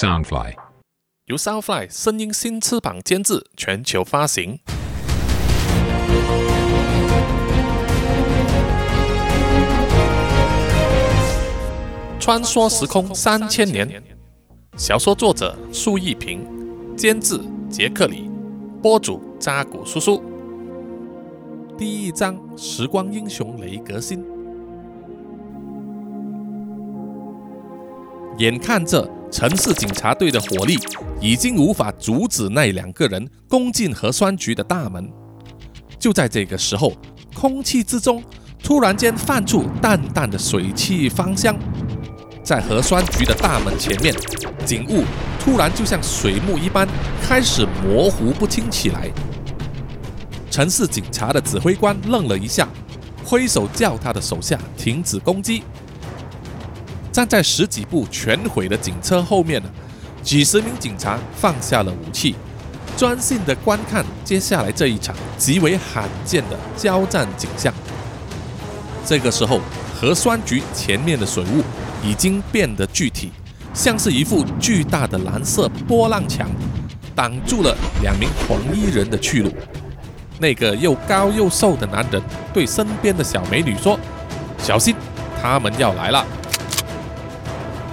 Soundfly。由 Soundfly 声音新翅膀监制，全球发行。穿梭时空三千年，小说作者苏一平，监制杰克里，播主扎古叔叔。第一章：时光英雄雷格辛。眼看着城市警察队的火力已经无法阻止那两个人攻进核酸局的大门，就在这个时候，空气之中突然间泛出淡淡的水汽芳香。在核酸局的大门前面，景物突然就像水幕一般开始模糊不清起来。城市警察的指挥官愣了一下，挥手叫他的手下停止攻击。站在十几部全毁的警车后面呢，几十名警察放下了武器，专心地观看接下来这一场极为罕见的交战景象。这个时候，核酸局前面的水雾。已经变得具体，像是一副巨大的蓝色波浪墙，挡住了两名黄衣人的去路。那个又高又瘦的男人对身边的小美女说：“小心，他们要来了。”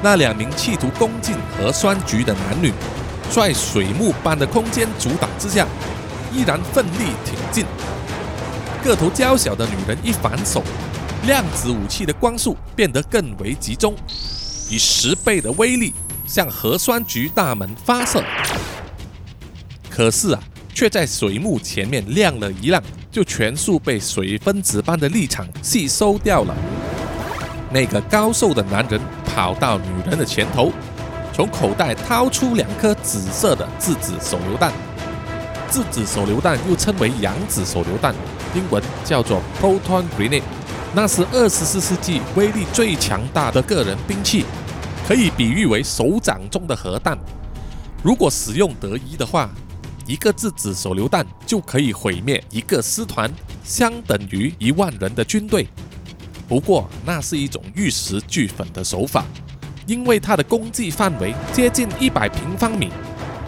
那两名企图攻进核酸局的男女，在水幕般的空间阻挡之下，依然奋力挺进。个头娇小的女人一反手。量子武器的光束变得更为集中，以十倍的威力向核酸局大门发射。可是啊，却在水幕前面亮了一亮，就全数被水分子般的力场吸收掉了。那个高瘦的男人跑到女人的前头，从口袋掏出两颗紫色的质子手榴弹。质子手榴弹又称为阳子手榴弹，英文叫做 proton grenade。那是二十四世纪威力最强大的个人兵器，可以比喻为手掌中的核弹。如果使用得宜的话，一个质子手榴弹就可以毁灭一个师团，相等于一万人的军队。不过，那是一种玉石俱焚的手法，因为它的攻击范围接近一百平方米，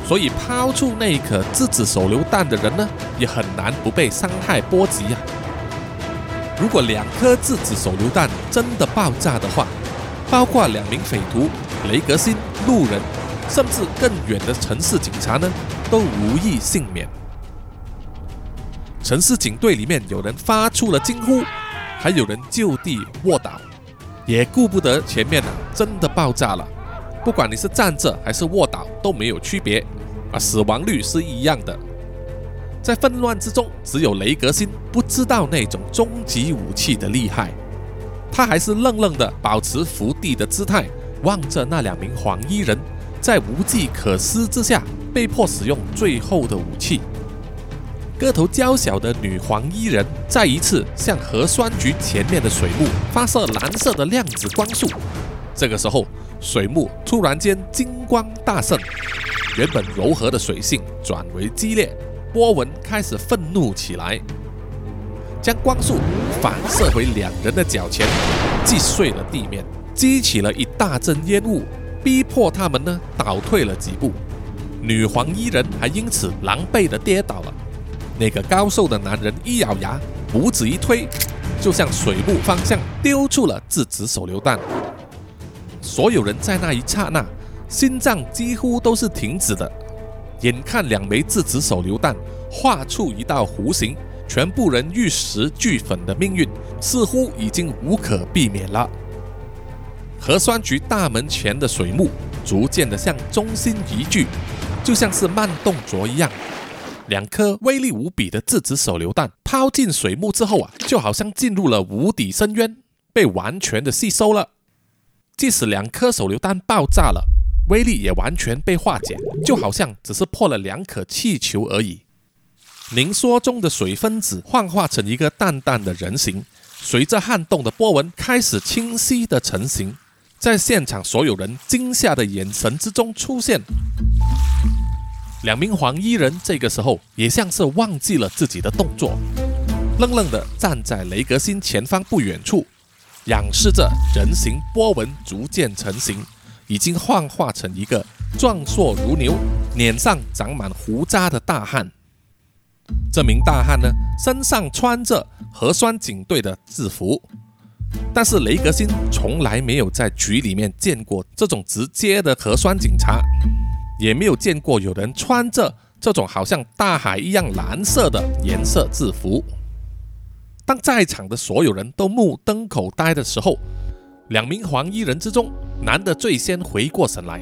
所以抛出那颗自制手榴弹的人呢，也很难不被伤害波及呀。如果两颗自制手榴弹真的爆炸的话，包括两名匪徒、雷格辛、路人，甚至更远的城市警察呢，都无一幸免。城市警队里面有人发出了惊呼，还有人就地卧倒，也顾不得前面啊真的爆炸了。不管你是站着还是卧倒都没有区别，啊，死亡率是一样的。在纷乱之中，只有雷格星不知道那种终极武器的厉害。他还是愣愣地保持伏地的姿态，望着那两名黄衣人，在无计可施之下，被迫使用最后的武器。个头娇小的女黄衣人再一次向核酸局前面的水幕发射蓝色的量子光束。这个时候，水幕突然间金光大盛，原本柔和的水性转为激烈。波纹开始愤怒起来，将光束反射回两人的脚前，击碎了地面，激起了一大阵烟雾，逼迫他们呢倒退了几步。女黄衣人还因此狼狈的跌倒了。那个高瘦的男人一咬牙，拇指一推，就向水幕方向丢出了质子手榴弹。所有人在那一刹那，心脏几乎都是停止的。眼看两枚质子手榴弹画出一道弧形，全部人玉石俱焚的命运似乎已经无可避免了。核酸局大门前的水幕逐渐的向中心移聚，就像是慢动作一样。两颗威力无比的质子手榴弹抛进水幕之后啊，就好像进入了无底深渊，被完全的吸收了。即使两颗手榴弹爆炸了。威力也完全被化解，就好像只是破了两颗气球而已。凝缩中的水分子幻化成一个淡淡的人形，随着撼动的波纹开始清晰的成型，在现场所有人惊吓的眼神之中出现。两名黄衣人这个时候也像是忘记了自己的动作，愣愣地站在雷格辛前方不远处，仰视着人形波纹逐渐成型。已经幻化成一个壮硕如牛、脸上长满胡渣的大汉。这名大汉呢，身上穿着核酸警队的制服，但是雷格辛从来没有在局里面见过这种直接的核酸警察，也没有见过有人穿着这种好像大海一样蓝色的颜色制服。当在场的所有人都目瞪口呆的时候，两名黄衣人之中，男的最先回过神来，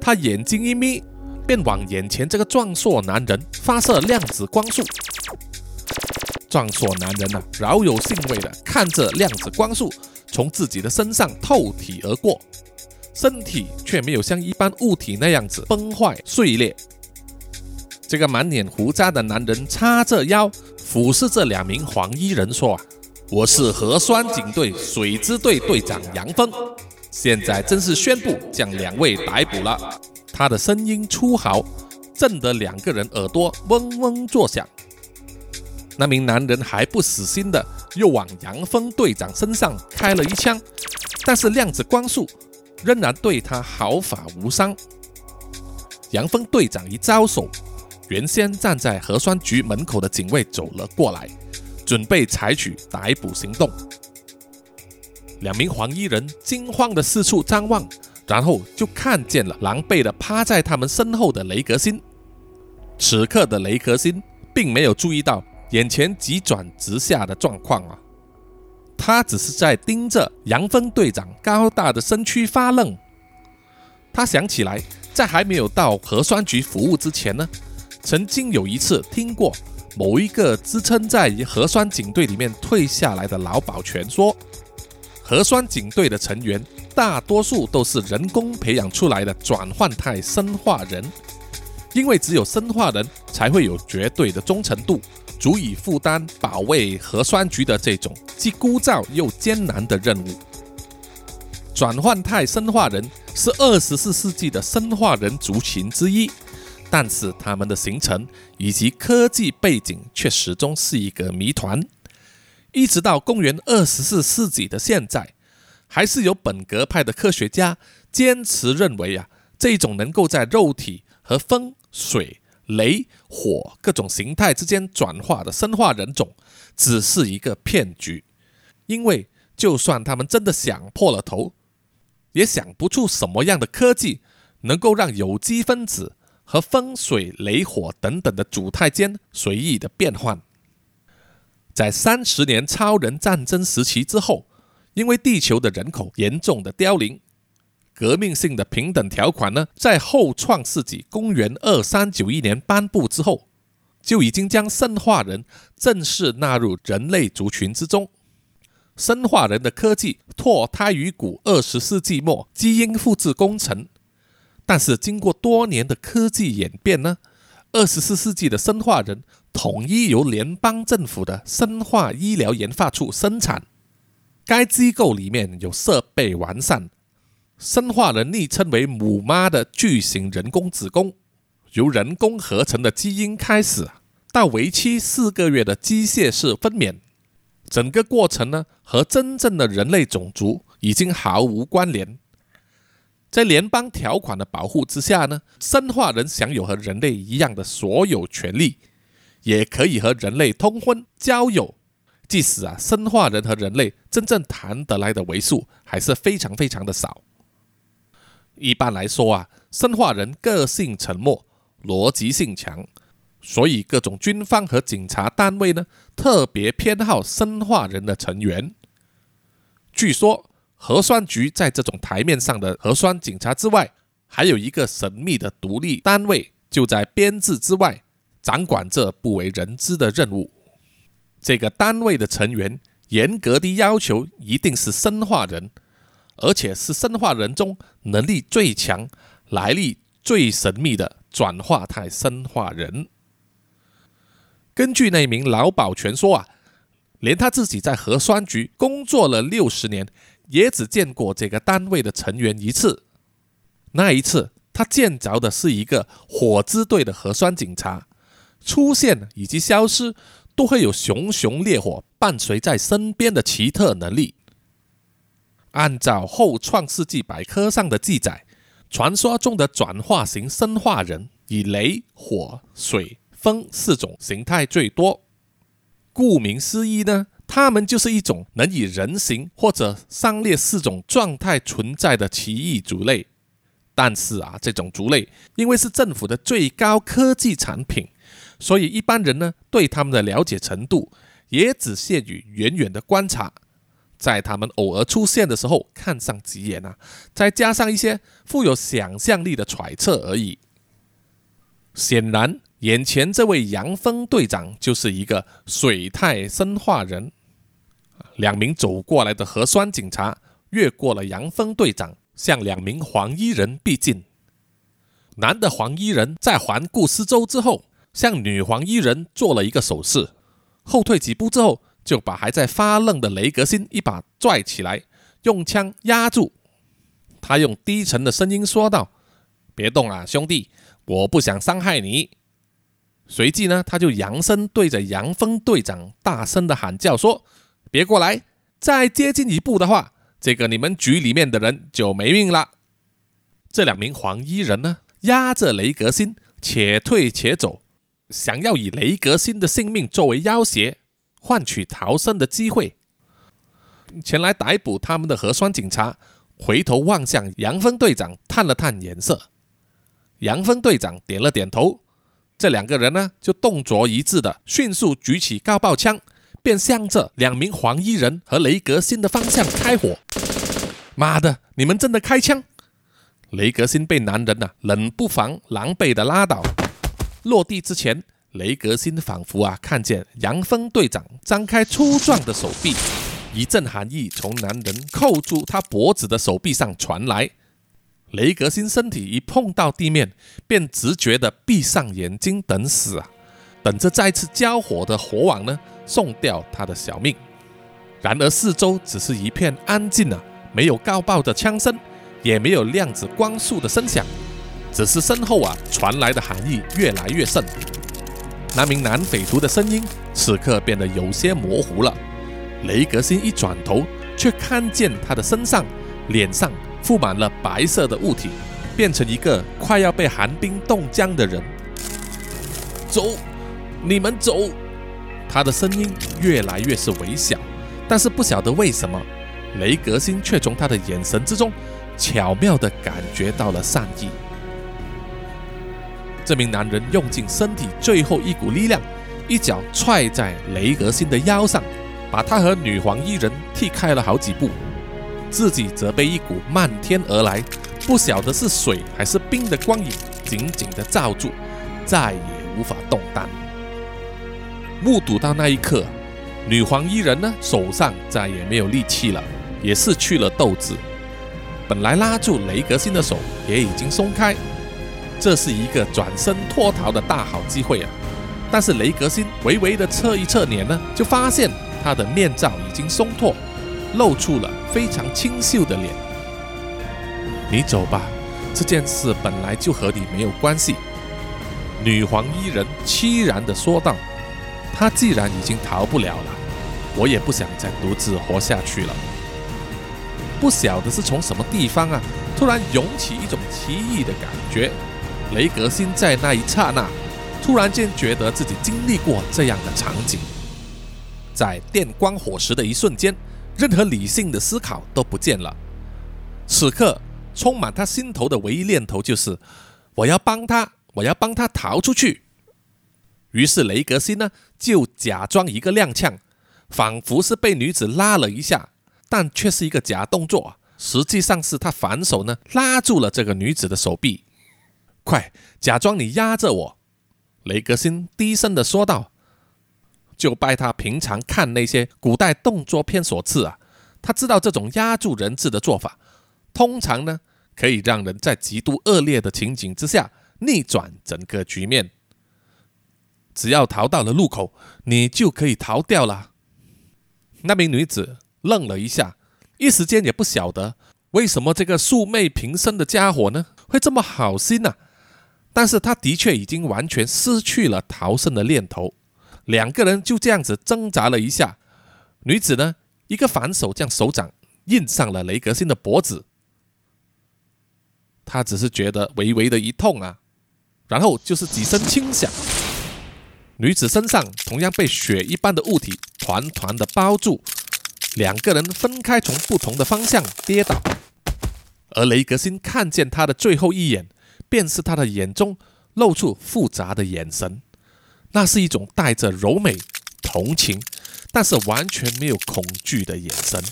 他眼睛一眯。便往眼前这个壮硕男人发射量子光束。壮硕男人呐，饶有兴味的看着量子光束从自己的身上透体而过，身体却没有像一般物体那样子崩坏碎裂。这个满脸胡渣的男人叉着腰，俯视着两名黄衣人说：“，我是核酸警队水之队队长杨峰，现在正式宣布将两位逮捕了。”他的声音粗豪，震得两个人耳朵嗡嗡作响。那名男人还不死心的，又往杨峰队长身上开了一枪，但是量子光束仍然对他毫发无伤。杨峰队长一招手，原先站在核酸局门口的警卫走了过来，准备采取逮捕行动。两名黄衣人惊慌的四处张望。然后就看见了狼狈的趴在他们身后的雷格辛。此刻的雷格辛并没有注意到眼前急转直下的状况啊，他只是在盯着杨峰队长高大的身躯发愣。他想起来，在还没有到核酸局服务之前呢，曾经有一次听过某一个自称在核酸警队里面退下来的老保全说，核酸警队的成员。大多数都是人工培养出来的转换态生化人，因为只有生化人才会有绝对的忠诚度，足以负担保卫核酸局的这种既枯燥又艰难的任务。转换态生化人是二十四世纪的生化人族群之一，但是他们的形成以及科技背景却始终是一个谜团，一直到公元二十四世纪的现在。还是有本格派的科学家坚持认为啊，这种能够在肉体和风、水、雷、火各种形态之间转化的生化人种，只是一个骗局。因为就算他们真的想破了头，也想不出什么样的科技能够让有机分子和风、水、雷、火等等的主态间随意的变换。在三十年超人战争时期之后。因为地球的人口严重的凋零，革命性的平等条款呢，在后创世纪公元二三九一年颁布之后，就已经将生化人正式纳入人类族群之中。生化人的科技脱胎于古二十世纪末基因复制工程，但是经过多年的科技演变呢，二十四世纪的生化人统一由联邦政府的生化医疗研发处生产。该机构里面有设备完善，生化人昵称为“母妈”的巨型人工子宫，由人工合成的基因开始，到为期四个月的机械式分娩，整个过程呢和真正的人类种族已经毫无关联。在联邦条款的保护之下呢，生化人享有和人类一样的所有权利，也可以和人类通婚、交友。即使啊，生化人和人类真正谈得来的为数还是非常非常的少。一般来说啊，生化人个性沉默，逻辑性强，所以各种军方和警察单位呢特别偏好生化人的成员。据说核酸局在这种台面上的核酸警察之外，还有一个神秘的独立单位，就在编制之外，掌管这不为人知的任务。这个单位的成员严格的要求一定是生化人，而且是生化人中能力最强、来历最神秘的转化态生化人。根据那名老保全说啊，连他自己在核酸局工作了六十年，也只见过这个单位的成员一次。那一次，他见着的是一个火之队的核酸警察出现以及消失。都会有熊熊烈火伴随在身边的奇特能力。按照后创世纪百科上的记载，传说中的转化型生化人，以雷、火、水、风四种形态最多。顾名思义呢，他们就是一种能以人形或者上列四种状态存在的奇异族类。但是啊，这种族类因为是政府的最高科技产品，所以一般人呢对他们的了解程度也只限于远远的观察。在他们偶尔出现的时候看上几眼啊，再加上一些富有想象力的揣测而已。显然，眼前这位杨峰队长就是一个水态生化人。两名走过来的核酸警察越过了杨峰队长，向两名黄衣人逼近。男的黄衣人在环顾四周之后，向女黄衣人做了一个手势，后退几步之后。就把还在发愣的雷格辛一把拽起来，用枪压住。他用低沉的声音说道：“别动啊，兄弟，我不想伤害你。”随即呢，他就扬声对着杨峰队长大声的喊叫说：“别过来！再接近一步的话，这个你们局里面的人就没命了。”这两名黄衣人呢，压着雷格辛，且退且走，想要以雷格辛的性命作为要挟。换取逃生的机会。前来逮捕他们的核酸警察回头望向杨峰队长，探了探眼色。杨峰队长点了点头。这两个人呢，就动作一致的迅速举起高爆枪，便向着两名黄衣人和雷格辛的方向开火。妈的，你们真的开枪！雷格辛被男人呐冷不防狼狈的拉倒，落地之前。雷格星仿佛啊看见杨峰队长张开粗壮的手臂，一阵寒意从男人扣住他脖子的手臂上传来。雷格星身体一碰到地面，便直觉地闭上眼睛等死啊，等着再次交火的火网呢送掉他的小命。然而四周只是一片安静啊，没有高爆的枪声，也没有量子光束的声响，只是身后啊传来的寒意越来越盛。那名男匪徒的声音此刻变得有些模糊了。雷格星一转头，却看见他的身上、脸上覆满了白色的物体，变成一个快要被寒冰冻僵的人。走，你们走！他的声音越来越是微小，但是不晓得为什么，雷格星却从他的眼神之中巧妙地感觉到了善意。这名男人用尽身体最后一股力量，一脚踹在雷格辛的腰上，把他和女皇一人踢开了好几步，自己则被一股漫天而来、不晓得是水还是冰的光影紧紧地罩住，再也无法动弹。目睹到那一刻，女皇一人呢手上再也没有力气了，也失去了斗志，本来拉住雷格辛的手也已经松开。这是一个转身脱逃的大好机会啊！但是雷格辛微微的侧一侧脸呢，就发现他的面罩已经松脱，露出了非常清秀的脸。你走吧，这件事本来就和你没有关系。”女皇伊人凄然的说道。“他既然已经逃不了了，我也不想再独自活下去了。”不晓得是从什么地方啊，突然涌起一种奇异的感觉。雷格辛在那一刹那，突然间觉得自己经历过这样的场景，在电光火石的一瞬间，任何理性的思考都不见了。此刻，充满他心头的唯一念头就是：我要帮他，我要帮他逃出去。于是，雷格辛呢，就假装一个踉跄，仿佛是被女子拉了一下，但却是一个假动作，实际上是他反手呢拉住了这个女子的手臂。快，假装你压着我！”雷格辛低声的说道。就拜他平常看那些古代动作片所赐啊，他知道这种压住人质的做法，通常呢可以让人在极度恶劣的情景之下逆转整个局面。只要逃到了路口，你就可以逃掉了。那名女子愣了一下，一时间也不晓得为什么这个素昧平生的家伙呢会这么好心呢？但是他的确已经完全失去了逃生的念头，两个人就这样子挣扎了一下，女子呢一个反手将手掌印上了雷格辛的脖子，他只是觉得微微的一痛啊，然后就是几声轻响，女子身上同样被血一般的物体团团的包住，两个人分开从不同的方向跌倒，而雷格辛看见他的最后一眼，便是他的眼中露出复杂的眼神，那是一种带着柔美、同情，但是完全没有恐惧的眼神。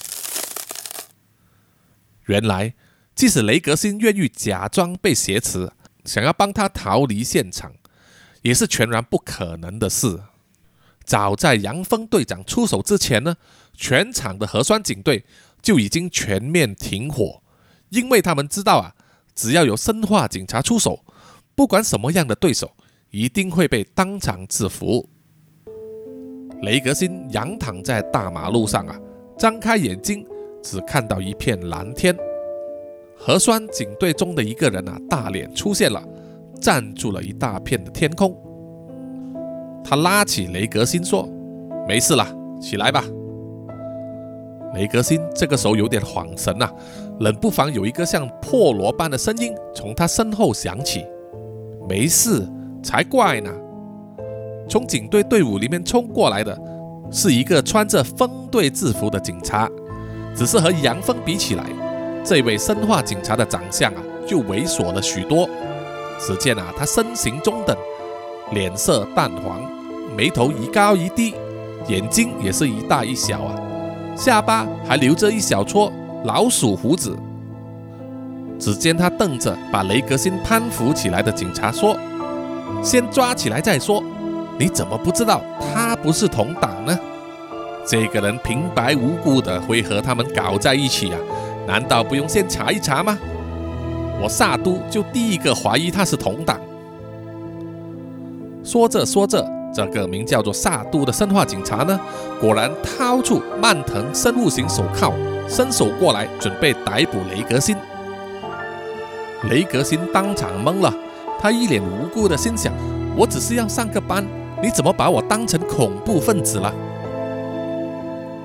原来。即使雷格辛愿意假装被挟持，想要帮他逃离现场，也是全然不可能的事。早在杨峰队长出手之前呢，全场的核酸警队就已经全面停火，因为他们知道啊，只要有生化警察出手，不管什么样的对手，一定会被当场制服。雷格辛仰躺在大马路上啊，张开眼睛，只看到一片蓝天。核酸警队中的一个人啊，大脸出现了，占住了一大片的天空。他拉起雷格辛说：“没事了，起来吧。”雷格辛这个时候有点恍神呐，冷不防有一个像破锣般的声音从他身后响起：“没事，才怪呢！”从警队队伍里面冲过来的是一个穿着风队制服的警察，只是和杨峰比起来。这位生化警察的长相啊，就猥琐了许多。只见啊，他身形中等，脸色淡黄，眉头一高一低，眼睛也是一大一小啊，下巴还留着一小撮老鼠胡子。只见他瞪着把雷格辛攀扶起来的警察说：“先抓起来再说。你怎么不知道他不是同党呢？这个人平白无故的会和他们搞在一起啊？”难道不用先查一查吗？我萨都就第一个怀疑他是同党。说着说着，这个名叫做萨都的生化警察呢，果然掏出曼腾生物型手铐，伸手过来准备逮捕雷格辛。雷格辛当场懵了，他一脸无辜的心想：我只是要上个班，你怎么把我当成恐怖分子了？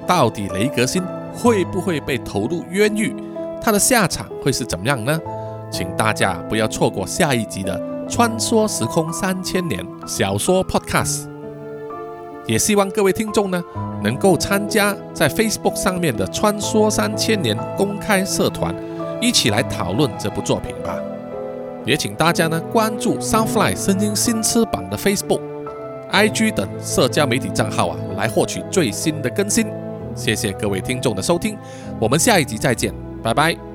到底雷格辛？会不会被投入冤狱？他的下场会是怎么样呢？请大家不要错过下一集的《穿梭时空三千年》小说 Podcast。也希望各位听众呢能够参加在 Facebook 上面的“穿梭三千年”公开社团，一起来讨论这部作品吧。也请大家呢关注 Sunfly 声音新翅膀的 Facebook、IG 等社交媒体账号啊，来获取最新的更新。谢谢各位听众的收听，我们下一集再见，拜拜。